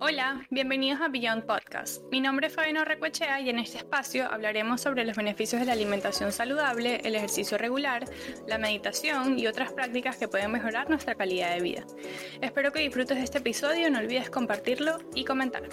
Hola, bienvenidos a Beyond Podcast. Mi nombre es Fabiano Recuechea y en este espacio hablaremos sobre los beneficios de la alimentación saludable, el ejercicio regular, la meditación y otras prácticas que pueden mejorar nuestra calidad de vida. Espero que disfrutes de este episodio, no olvides compartirlo y comentar.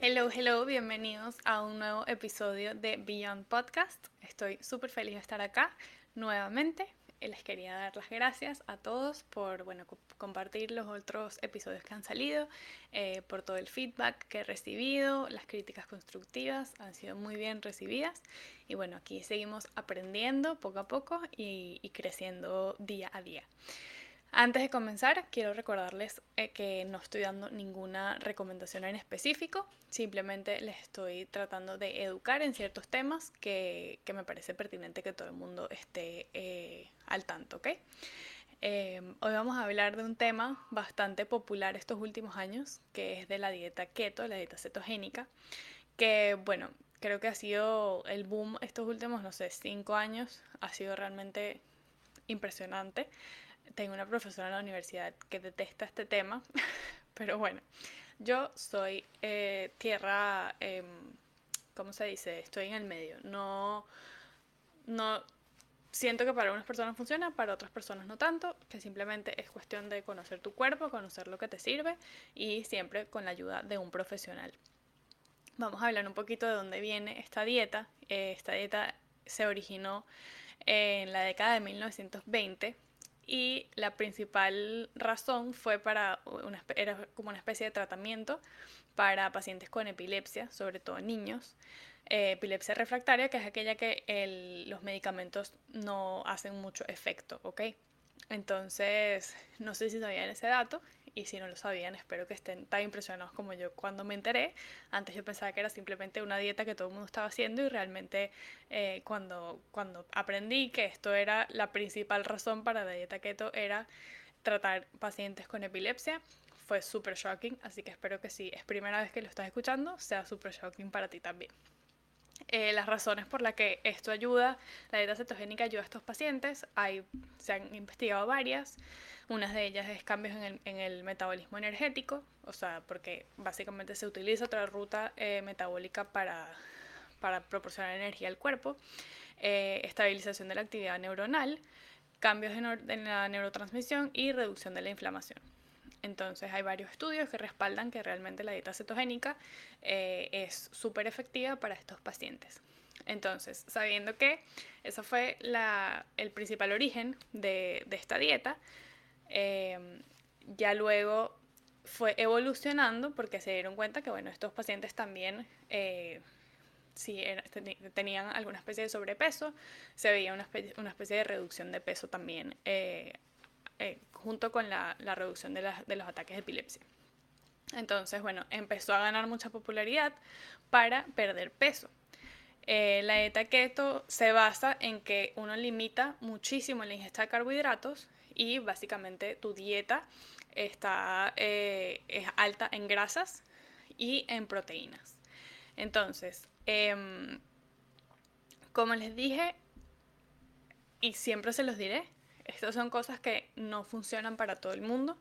Hello, hello, bienvenidos a un nuevo episodio de Beyond Podcast. Estoy súper feliz de estar acá nuevamente les quería dar las gracias a todos por bueno, compartir los otros episodios que han salido, eh, por todo el feedback que he recibido, las críticas constructivas han sido muy bien recibidas y bueno, aquí seguimos aprendiendo poco a poco y creciendo día a día. Antes de comenzar, quiero recordarles eh, que no estoy dando ninguna recomendación en específico, simplemente les estoy tratando de educar en ciertos temas que, me parece pertinente que todo el mundo esté eh, al tanto, ¿ok? Eh, hoy vamos a hablar de un tema bastante popular estos últimos años, que es de la dieta keto, la dieta cetogénica, que bueno, creo que ha sido el boom estos últimos, no sé, cinco años, ha sido realmente impresionante tengo una profesora en la universidad que detesta este tema, pero bueno, yo soy eh, tierra, eh, ¿cómo se dice? Estoy en el medio. No, no siento que para unas personas funciona, para otras personas no tanto, que simplemente es cuestión de conocer tu cuerpo, conocer lo que te sirve y siempre con la ayuda de un profesional. Vamos a hablar un poquito de dónde viene esta dieta. Eh, esta dieta se originó en la década de 1920 y la principal razón fue para una, era como una especie de tratamiento para pacientes con epilepsia, sobre todo niños. Eh, epilepsia refractaria, que es aquella que los medicamentos no hacen mucho efecto, ¿ok? Entonces, no sé si sabían ese dato y si no lo sabían, espero que estén tan impresionados como yo cuando me enteré. Antes yo pensaba que era simplemente una dieta que todo el mundo estaba haciendo y realmente eh, cuando, cuando aprendí que esto era la principal razón para la dieta keto era tratar pacientes con epilepsia, fue súper shocking, así que espero que si es primera vez que lo estás escuchando, sea súper shocking para ti también. Eh, las razones por las que esto ayuda, la dieta cetogénica ayuda a estos pacientes, hay, se han investigado varias. Una de ellas es cambios en el, en el, metabolismo energético, o sea, porque básicamente se utiliza otra ruta eh, metabólica para, para, proporcionar energía al cuerpo, eh, estabilización de la actividad neuronal, cambios en, la neurotransmisión y reducción de la inflamación. Entonces hay varios estudios que respaldan que realmente la dieta cetogénica eh, es súper efectiva para estos pacientes. Entonces, sabiendo que eso fue el principal origen de, esta dieta, eh, ya luego fue evolucionando porque se dieron cuenta que bueno, estos pacientes también eh, si tenían alguna especie de sobrepeso, se veía una especie, de reducción de peso también eh, junto con la, reducción de, los ataques de epilepsia. Entonces, bueno, empezó a ganar mucha popularidad para perder peso. Eh, la dieta keto se basa en que uno limita muchísimo la ingesta de carbohidratos y básicamente tu dieta está, eh, es alta en grasas y en proteínas. Entonces, em, como les dije, y siempre se los diré, estas son cosas que no funcionan para todo el mundo.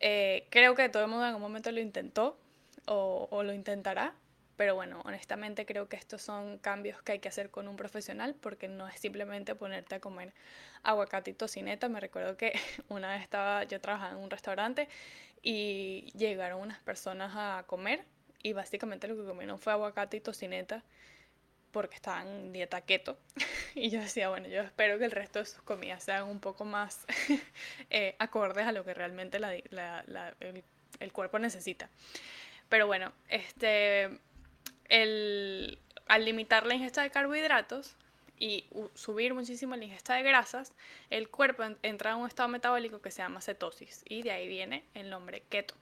Eh, creo que todo el mundo en algún momento lo intentó o, lo intentará, pero bueno, honestamente creo que estos son cambios que hay que hacer con un profesional porque no es simplemente ponerte a comer aguacate y tocineta. Me recuerdo que una vez estaba, yo trabajaba en un restaurante y llegaron unas personas a comer y básicamente lo que comieron fue aguacate y tocineta porque estaban en dieta keto. y yo decía, bueno, yo espero que el resto de sus comidas sean un poco más eh, acordes a lo que realmente el, cuerpo necesita. Pero bueno, este, al limitar la ingesta de carbohidratos y subir muchísimo la ingesta de grasas, el cuerpo entra en un estado metabólico que se llama cetosis y de ahí viene el nombre keto.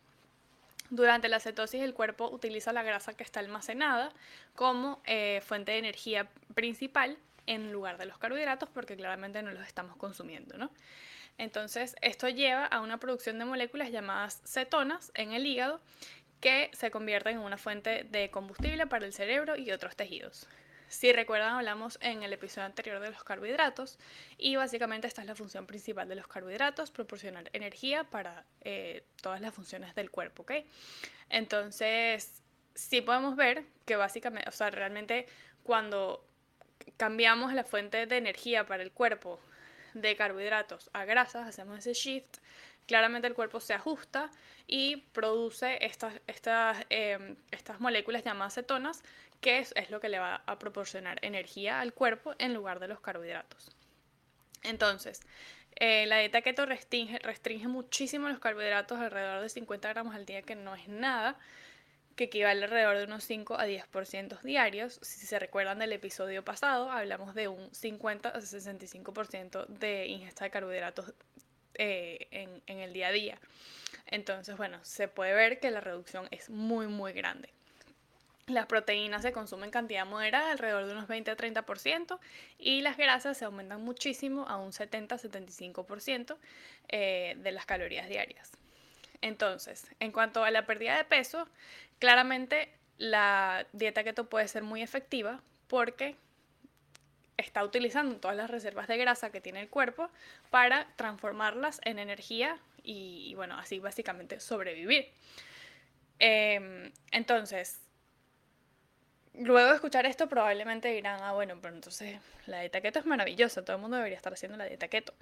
Durante la cetosis el cuerpo utiliza la grasa que está almacenada como eh, fuente de energía principal en lugar de los carbohidratos porque claramente no los estamos consumiendo, ¿no? Entonces esto lleva a una producción de moléculas llamadas cetonas en el hígado que se convierten en una fuente de combustible para el cerebro y otros tejidos. Si recuerdan, hablamos en el episodio anterior de los carbohidratos y básicamente esta es la función principal de los carbohidratos, proporcionar energía para eh, todas las funciones del cuerpo, ¿ok? Entonces, sí podemos ver que básicamente, o sea, realmente cuando cambiamos la fuente de energía para el cuerpo de carbohidratos a grasas, hacemos ese shift, claramente el cuerpo se ajusta y produce estas, estas, em, estas moléculas llamadas cetonas, que es, lo que le va a proporcionar energía al cuerpo en lugar de los carbohidratos. Entonces, eh, la dieta keto restringe, restringe muchísimo los carbohidratos, alrededor de 50 gramos al día, que no es nada, que equivale alrededor de unos 5 a 10% diarios. Si se recuerdan del episodio pasado, hablamos de un 50 a 65% de ingesta de carbohidratos eh, en, el día a día. Entonces, bueno, se puede ver que la reducción es muy, muy grande. Las proteínas se consumen en cantidad moderada, alrededor de unos 20 a 30%, y las grasas se aumentan muchísimo a un 70 a 75% eh, de las calorías diarias. Entonces, en cuanto a la pérdida de peso, claramente la dieta keto puede ser muy efectiva porque está utilizando todas las reservas de grasa que tiene el cuerpo para transformarlas en energía y, bueno, así básicamente sobrevivir. Em, entonces, luego de escuchar esto probablemente dirán, ah, bueno, pero entonces la dieta keto es maravillosa, todo el mundo debería estar haciendo la dieta keto,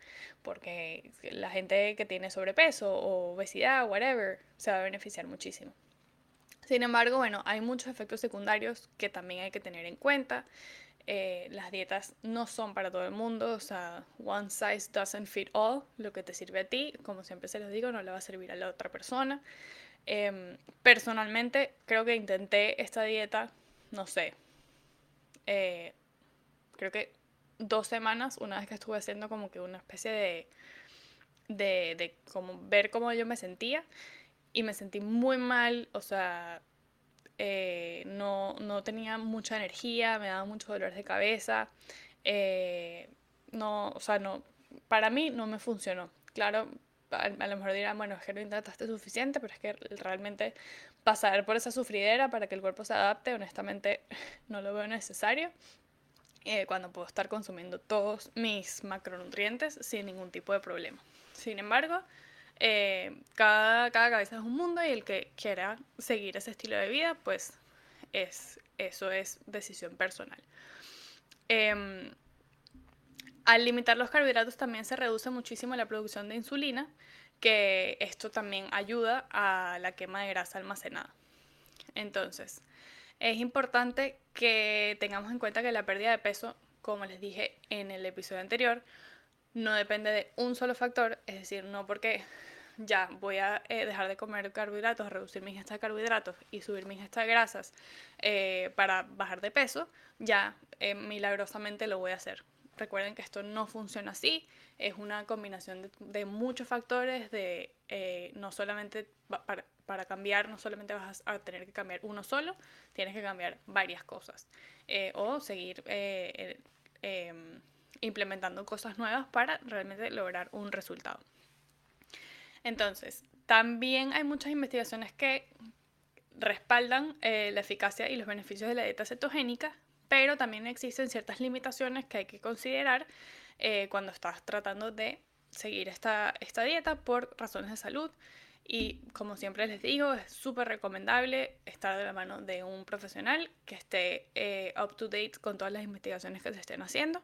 porque la gente que tiene sobrepeso o obesidad, whatever, se va a beneficiar muchísimo. Sin embargo, bueno, hay muchos efectos secundarios que también hay que tener en cuenta. Eh, las dietas no son para todo el mundo, o sea, one size doesn't fit all, lo que te sirve a ti, como siempre se los digo, no le va a servir a la otra persona. Em, personalmente, creo que intenté esta dieta, no sé, eh, creo que dos semanas, una vez que estuve haciendo como que una especie de, de, de como ver cómo yo me sentía, y me sentí muy mal, o sea, eh, no, tenía mucha energía, me daba mucho dolor de cabeza, eh, no, o sea, no, para mí no me funcionó. Claro, a, lo mejor dirán, bueno, es que no intentaste suficiente, pero es que realmente pasar por esa sufridera para que el cuerpo se adapte, honestamente, no lo veo necesario. Eh, cuando puedo estar consumiendo todos mis macronutrientes sin ningún tipo de problema. Sin embargo, eh, cada, cada cabeza es un mundo y el que quiera seguir ese estilo de vida, pues es, eso es decisión personal. Em, al limitar los carbohidratos también se reduce muchísimo la producción de insulina, que esto también ayuda a la quema de grasa almacenada. Entonces, es importante que tengamos en cuenta que la pérdida de peso, como les dije en el episodio anterior, no depende de un solo factor, es decir, no porque ya voy a eh, dejar de comer carbohidratos, reducir mi ingesta de carbohidratos y subir mi ingesta de grasas eh, para bajar de peso, ya eh, milagrosamente lo voy a hacer. Recuerden que esto no funciona así, es una combinación de, muchos factores, de no solamente para, cambiar, no solamente vas a tener que cambiar uno solo, tienes que cambiar varias cosas o seguir em, implementando cosas nuevas para realmente lograr un resultado. Entonces, también hay muchas investigaciones que respaldan eh, la eficacia y los beneficios de la dieta cetogénica, pero también existen ciertas limitaciones que hay que considerar eh, cuando estás tratando de seguir esta, esta dieta por razones de salud. Y como siempre les digo, es súper recomendable estar de la mano de un profesional que esté eh, up to date con todas las investigaciones que se estén haciendo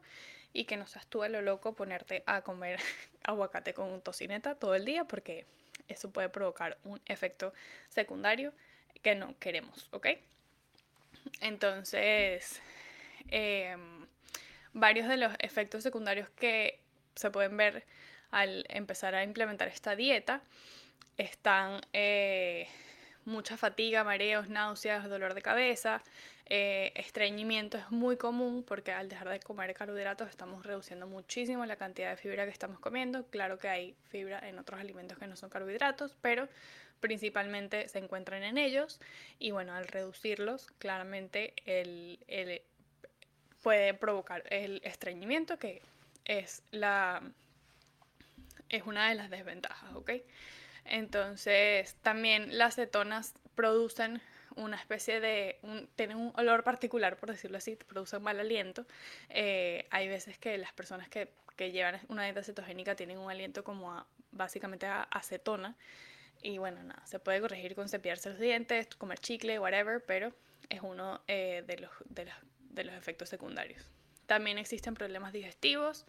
y que no seas tú a lo loco ponerte a comer aguacate con tocineta todo el día porque eso puede provocar un efecto secundario que no queremos, ¿ok? Entonces, em, varios de los efectos secundarios que se pueden ver al empezar a implementar esta dieta están eh, mucha fatiga, mareos, náuseas, dolor de cabeza, eh, estreñimiento es muy común porque al dejar de comer carbohidratos estamos reduciendo muchísimo la cantidad de fibra que estamos comiendo. Claro que hay fibra en otros alimentos que no son carbohidratos, pero principalmente se encuentran en ellos y bueno, al reducirlos claramente el, puede provocar el estreñimiento que es la es una de las desventajas, ¿ok? Entonces, también las cetonas producen una especie de, un, tienen un olor particular, por decirlo así, producen mal aliento. Eh, hay veces que las personas que, que, llevan una dieta cetogénica tienen un aliento como básicamente a acetona. Y bueno, nada, se puede corregir con cepillarse los dientes, comer chicle, whatever, pero es uno eh, de, los, de los efectos secundarios. También existen problemas digestivos,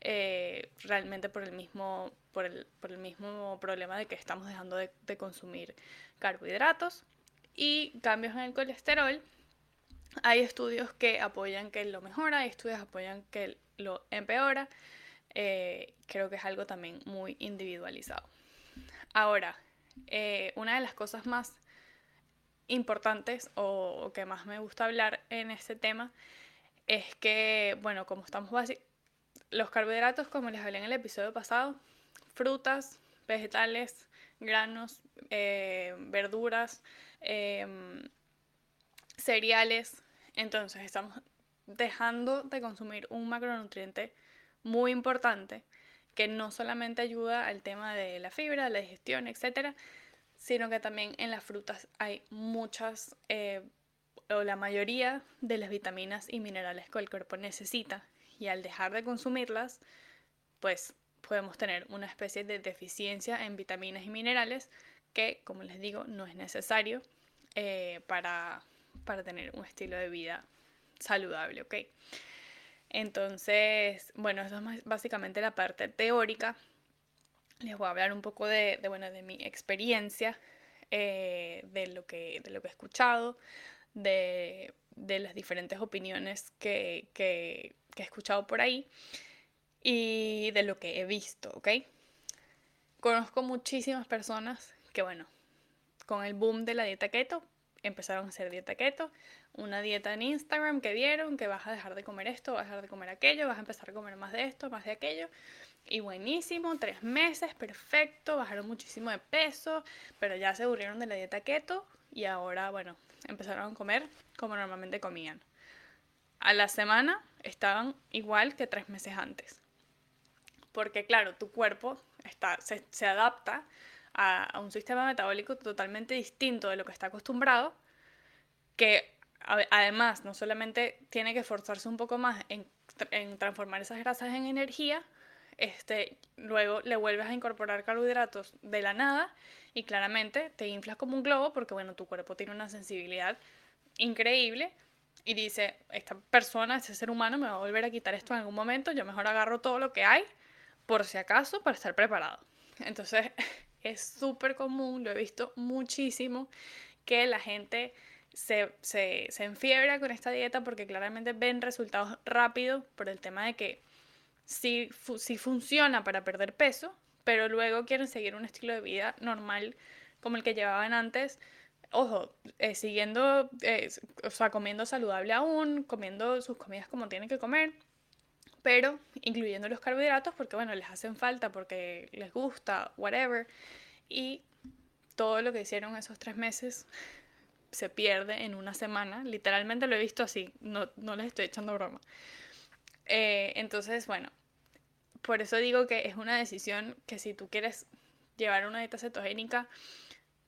eh, realmente por el, mismo, por, el, por el mismo problema de que estamos dejando de, consumir carbohidratos y cambios en el colesterol. Hay estudios que apoyan que lo mejora, hay estudios que apoyan que lo empeora. Eh, creo que es algo también muy individualizado. Ahora, eh, una de las cosas más importantes o, que más me gusta hablar en este tema es que, bueno, como estamos los carbohidratos, como les hablé en el episodio pasado, frutas, vegetales, granos, eh, verduras, em, cereales. Entonces estamos dejando de consumir un macronutriente muy importante que no solamente ayuda al tema de la fibra, la digestión, etcétera, sino que también en las frutas hay muchas eh, o la mayoría de las vitaminas y minerales que el cuerpo necesita y al dejar de consumirlas, pues podemos tener una especie de deficiencia en vitaminas y minerales que, como les digo, no es necesario eh, para, para tener un estilo de vida saludable, ¿ok? Entonces, bueno, eso es básicamente la parte teórica. Les voy a hablar un poco de, bueno, de mi experiencia, eh, de, lo que, de lo que he escuchado, de, de las diferentes opiniones que, que, que he escuchado por ahí y de lo que he visto, ¿ok? Conozco muchísimas personas que, bueno, con el boom de la dieta keto, empezaron a hacer dieta keto, una dieta en Instagram que vieron que vas a dejar de comer esto, vas a dejar de comer aquello, vas a empezar a comer más de esto, más de aquello. Y buenísimo, tres meses, perfecto, bajaron muchísimo de peso, pero ya se aburrieron de la dieta keto y ahora, bueno, empezaron a comer como normalmente comían. A la semana estaban igual que tres meses antes porque claro, tu cuerpo está, se, se adapta a, a, un sistema metabólico totalmente distinto de lo que está acostumbrado, que además no solamente tiene que esforzarse un poco más en, en transformar esas grasas en energía, este, luego le vuelves a incorporar carbohidratos de la nada y claramente te inflas como un globo porque bueno, tu cuerpo tiene una sensibilidad increíble y dice, esta persona, este ser humano me va a volver a quitar esto en algún momento, yo mejor agarro todo lo que hay por si acaso, para estar preparado. Entonces, es súper común, lo he visto muchísimo, que la gente se, se, se, enfiebra con esta dieta porque claramente ven resultados rápidos por el tema de que sí, sí funciona para perder peso, pero luego quieren seguir un estilo de vida normal como el que llevaban antes. Ojo, eh, siguiendo, eh, o sea, comiendo saludable aún, comiendo sus comidas como tienen que comer, pero incluyendo los carbohidratos porque, bueno, les hacen falta, porque les gusta, whatever. Y todo lo que hicieron esos tres meses se pierde en una semana. Literalmente lo he visto así, no, no les estoy echando broma. Eh, entonces, bueno, por eso digo que es una decisión que si tú quieres llevar una dieta cetogénica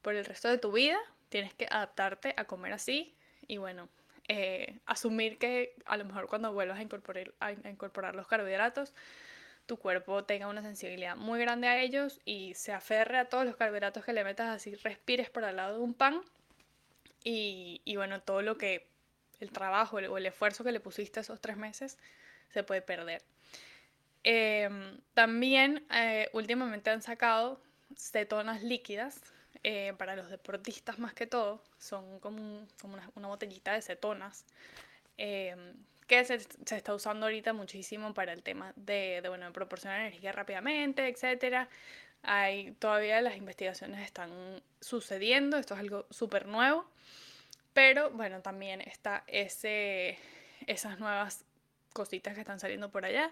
por el resto de tu vida, tienes que adaptarte a comer así. Y bueno, eh, asumir que a lo mejor cuando vuelvas a incorporar, los carbohidratos, tu cuerpo tenga una sensibilidad muy grande a ellos y se aferre a todos los carbohidratos que le metas, así respires por al lado de un pan y bueno, todo lo que, el trabajo o el esfuerzo que le pusiste esos tres meses se puede perder. Em, también eh, últimamente han sacado cetonas líquidas eh, para los deportistas más que todo, son como, como una, botellita de cetonas, eh, que se, se, está usando ahorita muchísimo para el tema de, de, bueno, proporcionar energía rápidamente, etc. Hay, todavía las investigaciones están sucediendo, esto es algo súper nuevo, pero bueno, también está ese, esas nuevas cositas que están saliendo por allá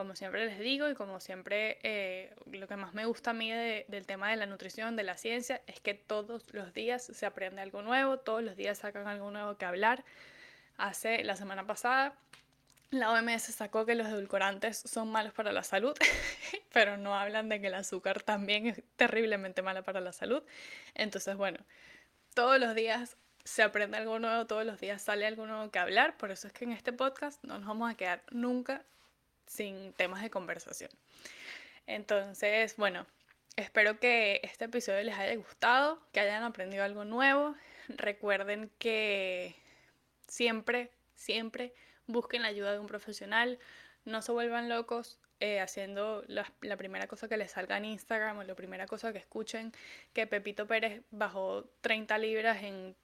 como siempre les digo y como siempre eh, lo que más me gusta a mí del tema de la nutrición, de la ciencia, es que todos los días se aprende algo nuevo, todos los días sacan algo nuevo que hablar. Hace la semana pasada la OMS sacó que los edulcorantes son malos para la salud, pero no hablan de que el azúcar también es terriblemente malo para la salud. Entonces, bueno, todos los días se aprende algo nuevo todos los días, sale algo nuevo que hablar, por eso es que en este podcast no nos vamos a quedar nunca sin temas de conversación. Entonces, bueno, espero que este episodio les haya gustado, que hayan aprendido algo nuevo. Recuerden que siempre, siempre busquen la ayuda de un profesional, no se vuelvan locos, eh, haciendo la, primera cosa que les salga en Instagram o la primera cosa que escuchen que Pepito Pérez bajó 30 libras en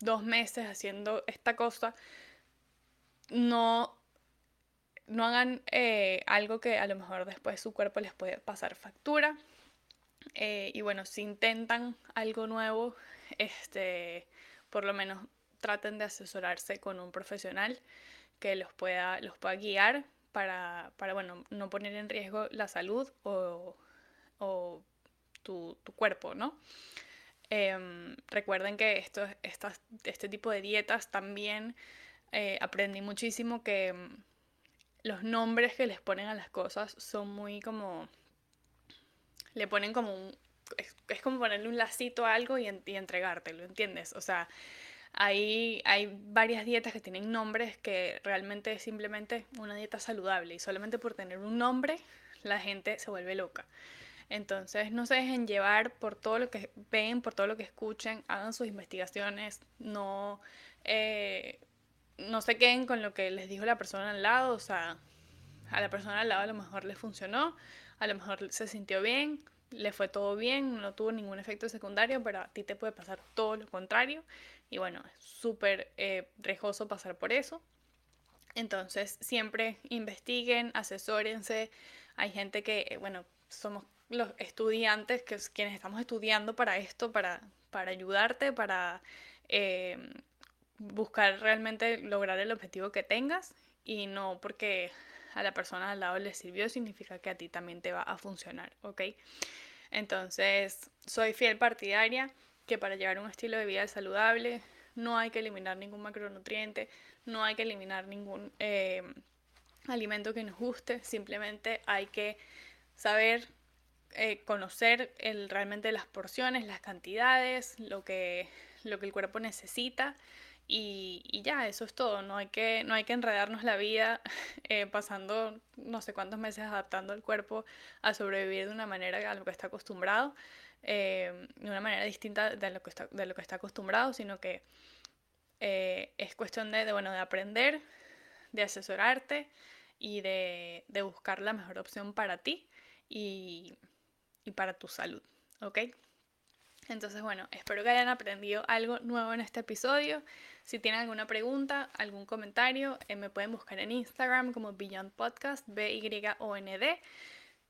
dos meses haciendo esta cosa, no, no hagan eh, algo que a lo mejor después su cuerpo les puede pasar factura. Eh, y bueno, si intentan algo nuevo, este, por lo menos traten de asesorarse con un profesional que los pueda, los pueda guiar para, bueno, no poner en riesgo la salud o, tu, cuerpo, ¿no? Em, recuerden que esto, este tipo de dietas también eh, aprendí muchísimo que los nombres que les ponen a las cosas son muy como... Le ponen como un... Es, como ponerle un lacito a algo y, y entregártelo, ¿entiendes? O sea, hay, hay varias dietas que tienen nombres que realmente es simplemente una dieta saludable y solamente por tener un nombre la gente se vuelve loca. Entonces no se dejen llevar por todo lo que ven, por todo lo que escuchen, hagan sus investigaciones, no, eh, no se queden con lo que les dijo la persona al lado, o sea, a la persona al lado a lo mejor le funcionó, a lo mejor se sintió bien, le fue todo bien, no tuvo ningún efecto secundario, pero a ti te puede pasar todo lo contrario. Y bueno, es súper eh, pasar por eso. Entonces, siempre investiguen, asesórense. Hay gente que, eh, bueno, somos los estudiantes, que es quienes estamos estudiando para esto, para, para ayudarte, para eh, buscar realmente lograr el objetivo que tengas y no porque a la persona al lado le sirvió significa que a ti también te va a funcionar, ¿ok? Entonces, soy fiel partidaria que para llevar un estilo de vida saludable no hay que eliminar ningún macronutriente, no hay que eliminar ningún eh, alimento que nos guste, simplemente hay que saber eh, conocer el, realmente las porciones, las cantidades, lo que, lo que el cuerpo necesita y, ya, eso es todo, no hay que, no hay que enredarnos la vida eh, pasando no sé cuántos meses adaptando el cuerpo a sobrevivir de una manera a lo que está acostumbrado. Eh, de una manera distinta de lo que está, de lo que está acostumbrado, sino que eh, es cuestión de, bueno, de aprender, de asesorarte y de, buscar la mejor opción para ti y, y para tu salud, ¿ok? Entonces, bueno, espero que hayan aprendido algo nuevo en este episodio. Si tienen alguna pregunta, algún comentario, eh, me pueden buscar en Instagram como Beyond Podcast, B-Y-O-N-D.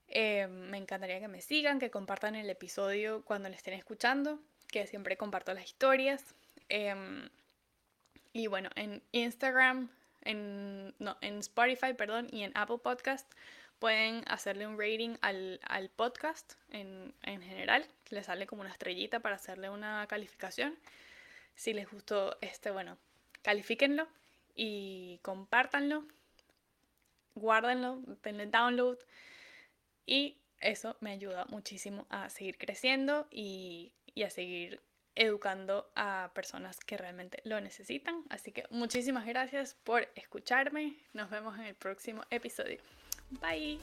Eh, me encantaría que me sigan, que compartan el episodio cuando lo estén escuchando, que siempre comparto las historias. Em, y bueno, en Instagram, en, no, en Spotify, perdón, y en Apple Podcast pueden hacerle un rating al, podcast en, en general. Le sale como una estrellita para hacerle una calificación. Si les gustó este, bueno, califíquenlo y compártanlo. Guárdenlo, denle download y eso me ayuda muchísimo a seguir creciendo y, a seguir educando a personas que realmente lo necesitan. Así que muchísimas gracias por escucharme. Nos vemos en el próximo episodio. Bye.